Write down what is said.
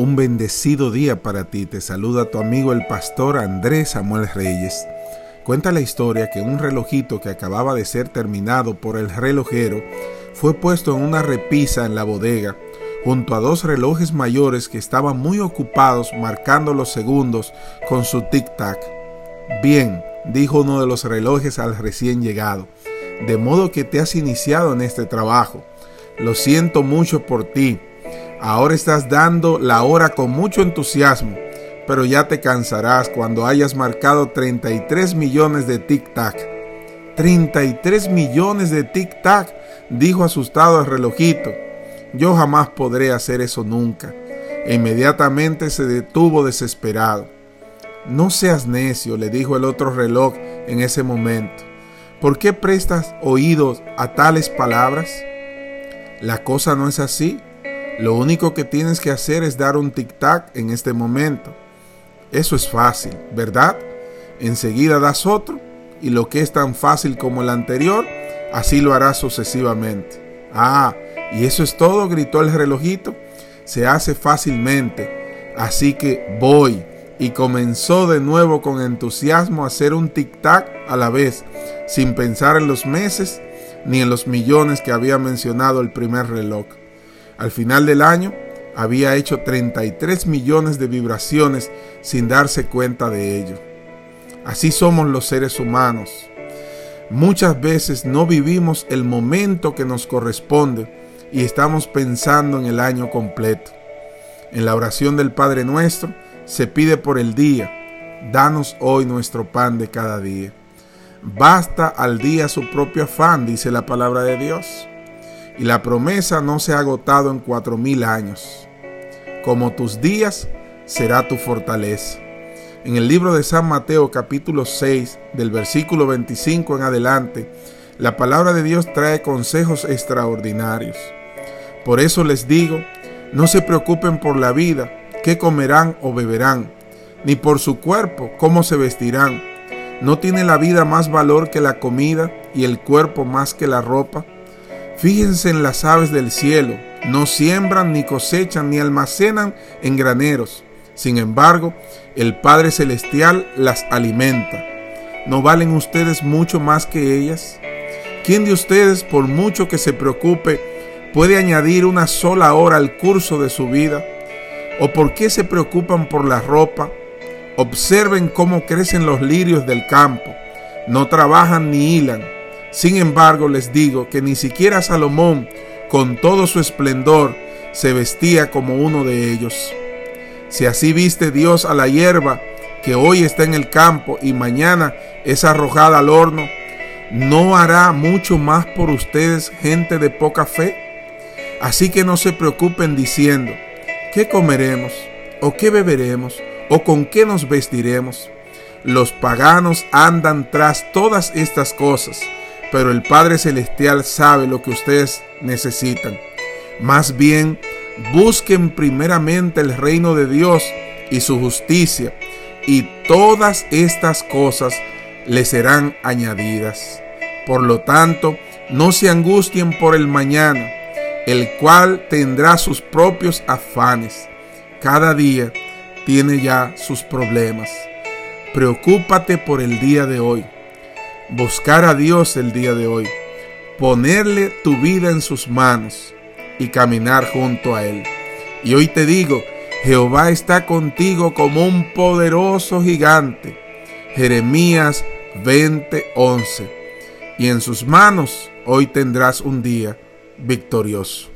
Un bendecido día para ti. Te saluda tu amigo el pastor Andrés Samuel Reyes. Cuenta la historia que un relojito que acababa de ser terminado por el relojero fue puesto en una repisa en la bodega junto a dos relojes mayores que estaban muy ocupados marcando los segundos con su tic-tac. Bien, dijo uno de los relojes al recién llegado, de modo que te has iniciado en este trabajo. Lo siento mucho por ti Ahora estás dando la hora con mucho entusiasmo, pero ya te cansarás cuando hayas marcado 33 millones de tic-tac. 33 millones de tic-tac, dijo asustado el relojito. Yo jamás podré hacer eso nunca. E inmediatamente se detuvo desesperado. No seas necio, le dijo el otro reloj en ese momento. ¿Por qué prestas oídos a tales palabras? La cosa no es así. Lo único que tienes que hacer es dar un tic-tac en este momento. Eso es fácil, ¿verdad? Enseguida das otro y lo que es tan fácil como el anterior, así lo harás sucesivamente. Ah, y eso es todo, gritó el relojito. Se hace fácilmente. Así que voy. Y comenzó de nuevo con entusiasmo a hacer un tic-tac a la vez, sin pensar en los meses ni en los millones que había mencionado el primer reloj. Al final del año había hecho 33 millones de vibraciones sin darse cuenta de ello. Así somos los seres humanos. Muchas veces no vivimos el momento que nos corresponde y estamos pensando en el año completo. En la oración del Padre nuestro se pide por el día, danos hoy nuestro pan de cada día. Basta al día su propio afán, dice la palabra de Dios y la promesa no se ha agotado en cuatro mil años. Como tus días será tu fortaleza. En el libro de San Mateo capítulo 6 del versículo 25 en adelante, la palabra de Dios trae consejos extraordinarios. Por eso les digo, no se preocupen por la vida, qué comerán o beberán, ni por su cuerpo, cómo se vestirán. ¿No tiene la vida más valor que la comida y el cuerpo más que la ropa? Fíjense en las aves del cielo, no siembran ni cosechan ni almacenan en graneros. Sin embargo, el Padre Celestial las alimenta. ¿No valen ustedes mucho más que ellas? ¿Quién de ustedes, por mucho que se preocupe, puede añadir una sola hora al curso de su vida? ¿O por qué se preocupan por la ropa? Observen cómo crecen los lirios del campo. No trabajan ni hilan sin embargo, les digo que ni siquiera Salomón, con todo su esplendor, se vestía como uno de ellos. Si así viste Dios a la hierba que hoy está en el campo y mañana es arrojada al horno, ¿no hará mucho más por ustedes gente de poca fe? Así que no se preocupen diciendo, ¿qué comeremos? ¿O qué beberemos? ¿O con qué nos vestiremos? Los paganos andan tras todas estas cosas pero el Padre Celestial sabe lo que ustedes necesitan. Más bien, busquen primeramente el reino de Dios y su justicia, y todas estas cosas les serán añadidas. Por lo tanto, no se angustien por el mañana, el cual tendrá sus propios afanes. Cada día tiene ya sus problemas. Preocúpate por el día de hoy buscar a Dios el día de hoy, ponerle tu vida en sus manos y caminar junto a Él. Y hoy te digo, Jehová está contigo como un poderoso gigante. Jeremías 20:11. Y en sus manos hoy tendrás un día victorioso.